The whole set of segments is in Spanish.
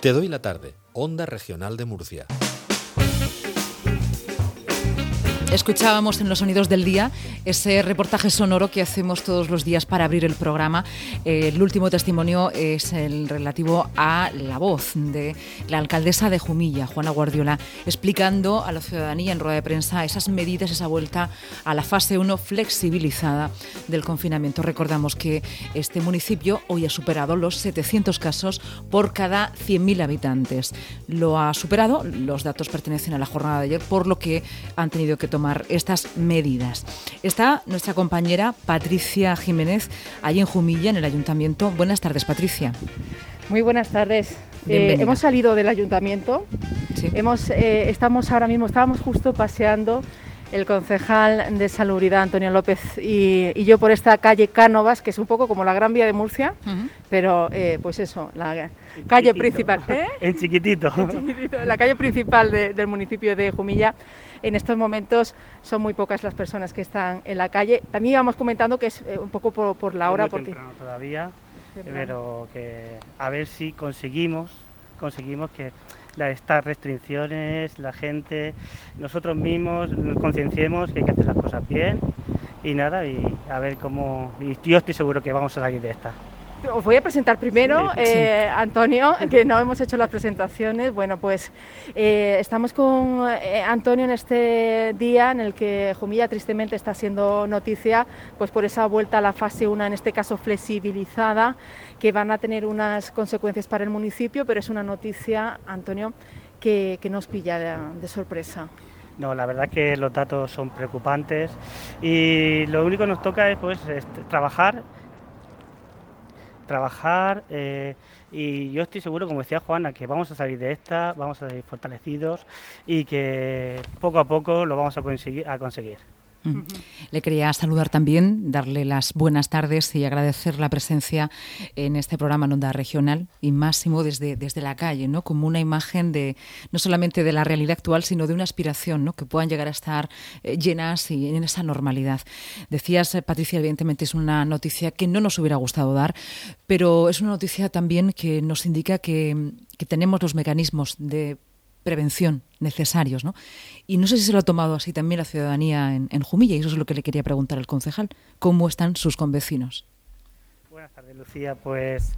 Te doy la tarde, Onda Regional de Murcia. Escuchábamos en los sonidos del día ese reportaje sonoro que hacemos todos los días para abrir el programa. Eh, el último testimonio es el relativo a la voz de la alcaldesa de Jumilla, Juana Guardiola, explicando a la ciudadanía en rueda de prensa esas medidas, esa vuelta a la fase 1 flexibilizada del confinamiento. Recordamos que este municipio hoy ha superado los 700 casos por cada 100.000 habitantes. Lo ha superado, los datos pertenecen a la jornada de ayer, por lo que han tenido que tomar tomar estas medidas. Está nuestra compañera Patricia Jiménez allí en Jumilla, en el ayuntamiento. Buenas tardes, Patricia. Muy buenas tardes. Eh, hemos salido del ayuntamiento. Hemos, eh, estamos ahora mismo, estábamos justo paseando el concejal de Salubridad, Antonio López, y, yo por esta calle Cánovas, que es un poco como la Gran Vía de Murcia, pero eh, pues eso, la calle principal. En chiquitito. La calle principal del municipio de Jumilla en estos momentos son muy pocas las personas que están en la calle. También íbamos comentando que es eh, un poco por, la hora. Por todavía, pero que a ver si conseguimos, conseguimos que estas restricciones, la gente, nosotros mismos nos concienciemos que hay que hacer las cosas bien y nada, y a ver cómo, y yo estoy seguro que vamos a salir de esta. Os voy a presentar primero, eh, Antonio, que no hemos hecho las presentaciones. Bueno, pues eh, estamos con eh, Antonio en este día en el que Jumilla tristemente está siendo noticia pues por esa vuelta a la fase 1, en este caso flexibilizada, que van a tener unas consecuencias para el municipio, pero es una noticia, Antonio, que, nos pilla de, sorpresa. No, la verdad que los datos son preocupantes y lo único que nos toca es pues trabajar trabajar eh, y yo estoy seguro, como decía Juana, que vamos a salir de esta, vamos a salir fortalecidos y que poco a poco lo vamos a conseguir. A conseguir. Le quería saludar también, darle las buenas tardes y agradecer la presencia en este programa en Onda Regional y máximo desde, desde la calle, ¿no? como una imagen de no solamente de la realidad actual, sino de una aspiración ¿no? que puedan llegar a estar eh, llenas y en esa normalidad. Decías, eh, Patricia, evidentemente es una noticia que no nos hubiera gustado dar, pero es una noticia también que nos indica que, que tenemos los mecanismos de prevención necesarios. ¿no? Y no sé si se lo ha tomado así también la ciudadanía en, Jumilla, y eso es lo que le quería preguntar al concejal. ¿Cómo están sus convecinos? Buenas tardes, Lucía. Pues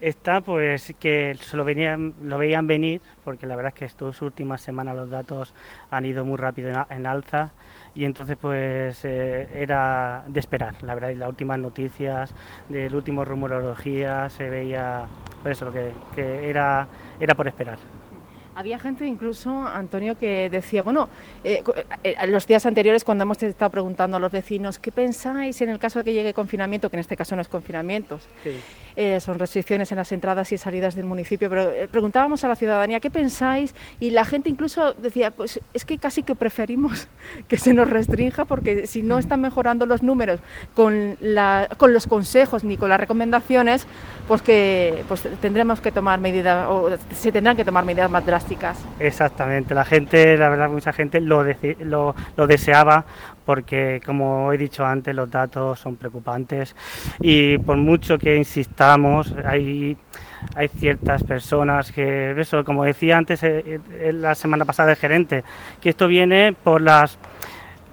está pues que se lo, venían, lo veían venir, porque la verdad es que estas últimas semanas los datos han ido muy rápido en, alza y entonces pues eh, era de esperar, la verdad, y las últimas noticias del último rumorología se veía, pues eso, que, que era, era por esperar. Había gente incluso, Antonio, que decía, bueno, eh, eh, en los días anteriores cuando hemos estado preguntando a los vecinos, ¿qué pensáis en el caso de que llegue confinamiento? Que en este caso no es confinamiento, eh, son restricciones en las entradas y salidas del municipio, pero preguntábamos a la ciudadanía, ¿qué pensáis? Y la gente incluso decía, pues es que casi que preferimos que se nos restrinja porque si no están mejorando los números con, la, con los consejos ni con las recomendaciones, pues que pues tendremos que tomar medidas, o se tendrán que tomar medidas más drásticas Exactamente, la gente, la verdad, mucha gente lo, lo, deseaba porque, como he dicho antes, los datos son preocupantes y por mucho que insistamos, hay, hay ciertas personas que, eso, como decía antes eh, eh, la semana pasada el gerente, que esto viene por las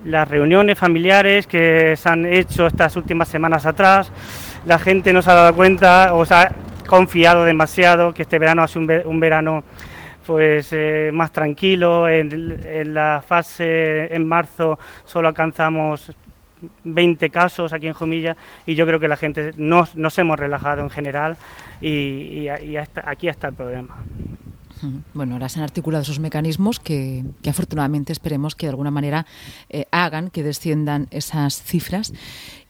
las reuniones familiares que se han hecho estas últimas semanas atrás, la gente no se ha dado cuenta o se ha confiado demasiado que este verano ha sido un verano pues eh, más tranquilo. En, la fase en marzo solo alcanzamos 20 casos aquí en Jumilla y yo creo que la gente nos, nos hemos relajado en general y, aquí está el problema. Bueno, ahora se han articulado esos mecanismos que, afortunadamente esperemos que de alguna manera eh, hagan que desciendan esas cifras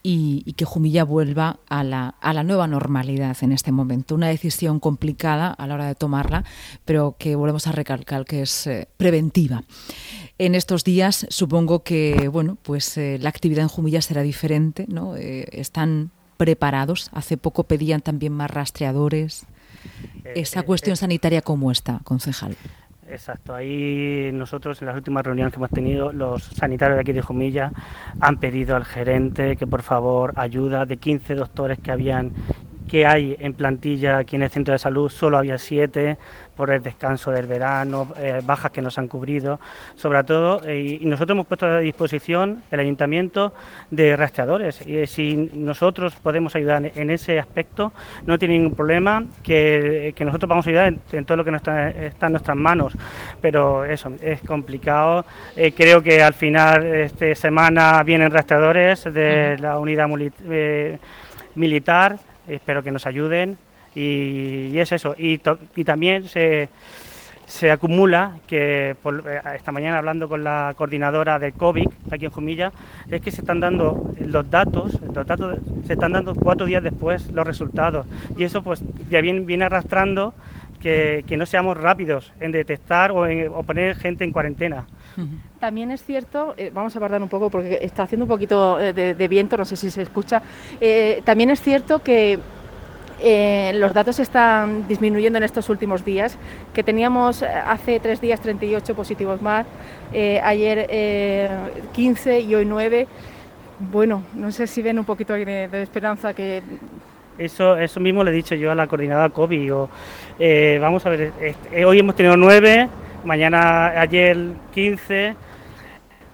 y, que Jumilla vuelva a la, a la, nueva normalidad en este momento. Una decisión complicada a la hora de tomarla, pero que volvemos a recalcar que es eh, preventiva. En estos días supongo que bueno, pues, eh, la actividad en Jumilla será diferente. ¿no? Eh, están preparados. Hace poco pedían también más rastreadores. Esa cuestión sanitaria, ¿cómo está, concejal? Exacto, ahí nosotros en las últimas reuniones que hemos tenido, los sanitarios de aquí de Jumilla han pedido al gerente que por favor ayuda de 15 doctores que habían que hay en plantilla aquí en el centro de salud, solo había siete, por el descanso del verano, eh, bajas que nos han cubrido, sobre todo, eh, y nosotros hemos puesto a disposición el ayuntamiento de rastreadores. Y si nosotros podemos ayudar en ese aspecto, no tiene ningún problema que, nosotros vamos a ayudar en, todo lo que está, en nuestras manos. Pero eso, es complicado. Eh, creo que al final, esta semana vienen rastreadores de la unidad militar, espero que nos ayuden y, es eso. Y, también se, se acumula que eh, esta mañana hablando con la coordinadora de COVID aquí en Jumilla es que se están dando los datos, los datos se están dando cuatro días después los resultados y eso pues ya viene, viene arrastrando que, no seamos rápidos en detectar o, en, poner gente en cuarentena. También es cierto, eh, vamos a guardar un poco porque está haciendo un poquito eh, de, viento, no sé si se escucha, también es cierto que eh, los datos están disminuyendo en estos últimos días, que teníamos eh, hace tres días 38 positivos más, eh, ayer 15 y hoy 9. Bueno, no sé si ven un poquito de, esperanza que... Eso, eso mismo le he dicho yo a la coordinadora COVID. vamos a ver, hoy hemos tenido 9, mañana, ayer 15,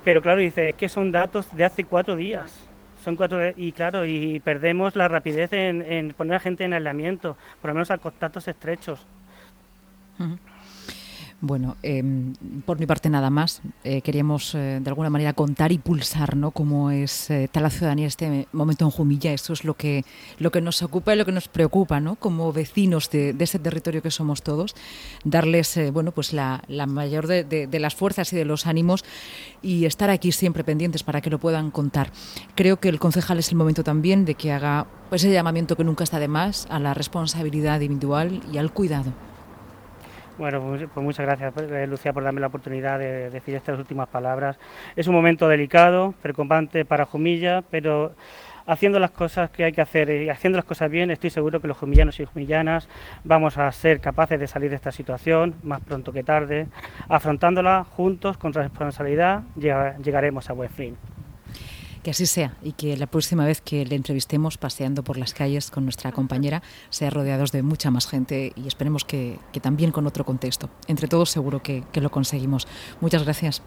pero claro, dice, es que son datos de hace cuatro días son cuatro y claro, y perdemos la rapidez en, poner a gente en aislamiento, por lo menos a contactos estrechos. Bueno, em, por mi parte nada más. Eh, queríamos eh, de alguna manera contar y pulsar ¿no? cómo es eh, la ciudadanía este momento en Jumilla. Eso es lo que, lo que nos ocupa y lo que nos preocupa ¿no? como vecinos de, ese territorio que somos todos. Darles bueno, pues la, mayor de, las fuerzas y de los ánimos y estar aquí siempre pendientes para que lo puedan contar. Creo que el concejal es el momento también de que haga ese llamamiento que nunca está de más a la responsabilidad individual y al cuidado. Bueno, pues, pues muchas gracias, eh, Lucía, por darme la oportunidad de decir estas últimas palabras. Es un momento delicado, preocupante para Jumilla, pero haciendo las cosas que hay que hacer y haciendo las cosas bien, estoy seguro que los jumillanos y jumillanas vamos a ser capaces de salir de esta situación más pronto que tarde. Afrontándola juntos, con responsabilidad, llegaremos a buen fin. Que así sea y que la próxima vez que le entrevistemos paseando por las calles con nuestra compañera sea rodeados de mucha más gente y esperemos que, también con otro contexto. Entre todos seguro que, que lo conseguimos. Muchas gracias.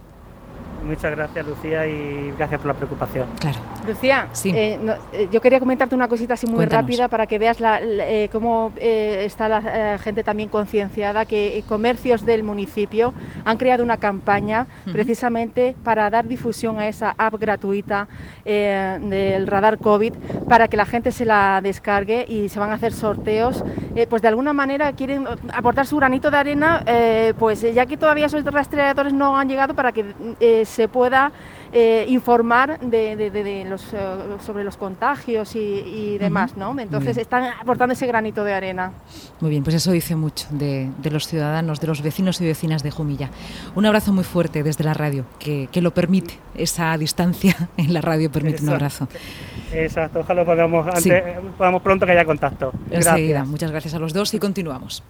Muchas gracias, Lucía, y gracias por la preocupación. Claro. Lucía, eh, eh, yo quería comentarte una cosita así muy rápida para que veas eh, cómo está la gente también concienciada, que comercios del municipio han creado una campaña precisamente para dar difusión a esa app gratuita del radar COVID, para que la gente se la descargue y se van a hacer sorteos. pues de alguna manera quieren aportar su granito de arena, pues ya que todavía esos rastreadores no han llegado, para que se pueda eh, informar de, los, eh, sobre los contagios y, demás, ¿no? Entonces están aportando ese granito de arena. Muy bien, pues eso dice mucho de, los ciudadanos, de los vecinos y vecinas de Jumilla. Un abrazo muy fuerte desde la radio, que, lo permite, esa distancia en la radio permite un abrazo. Exacto, ojalá podamos, antes, podamos pronto que haya contacto. Enseguida, muchas gracias a los dos y continuamos.